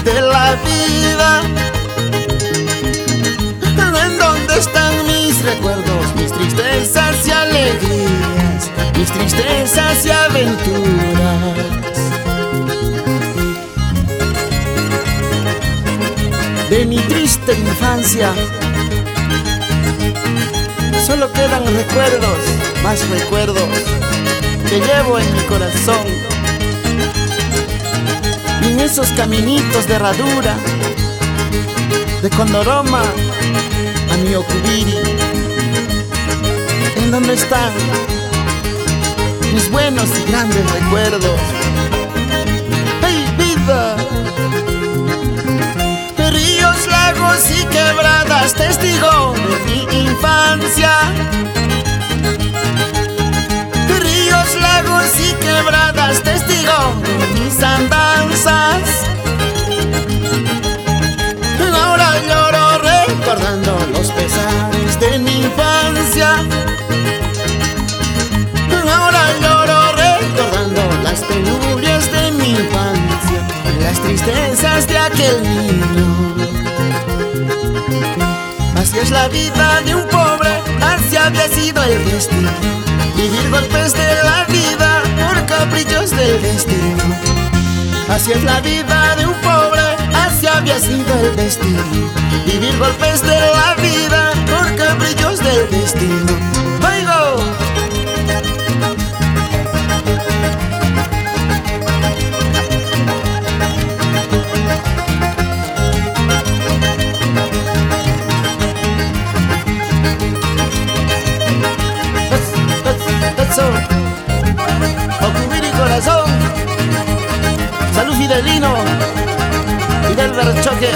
de la vida. ¿En dónde están mis recuerdos, mis tristezas y alegrías, mis tristezas y aventuras? De mi triste infancia solo quedan recuerdos, más recuerdos que llevo en mi corazón. Esos caminitos de herradura, de Condoroma a mi Ocubiri, en donde están mis buenos y grandes recuerdos. ¡Hey, vida! Ríos, lagos y quebradas, testigo de mi infancia. Ríos, lagos y quebradas, testigo de mis andanzas. Así es la vida de un pobre, así había sido el destino. Vivir golpes de la vida por caprichos del destino. Así es la vida de un pobre, así había sido el destino. Vivir golpes de la vida por caprichos del destino. Eso, Ocubiri corazón, salud Fidelino, Fidel Berchoque,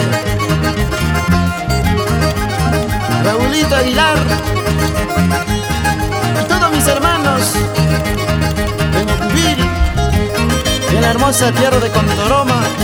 Raulito Aguilar y todos mis hermanos en Ocubiri, en la hermosa tierra de Condoroma.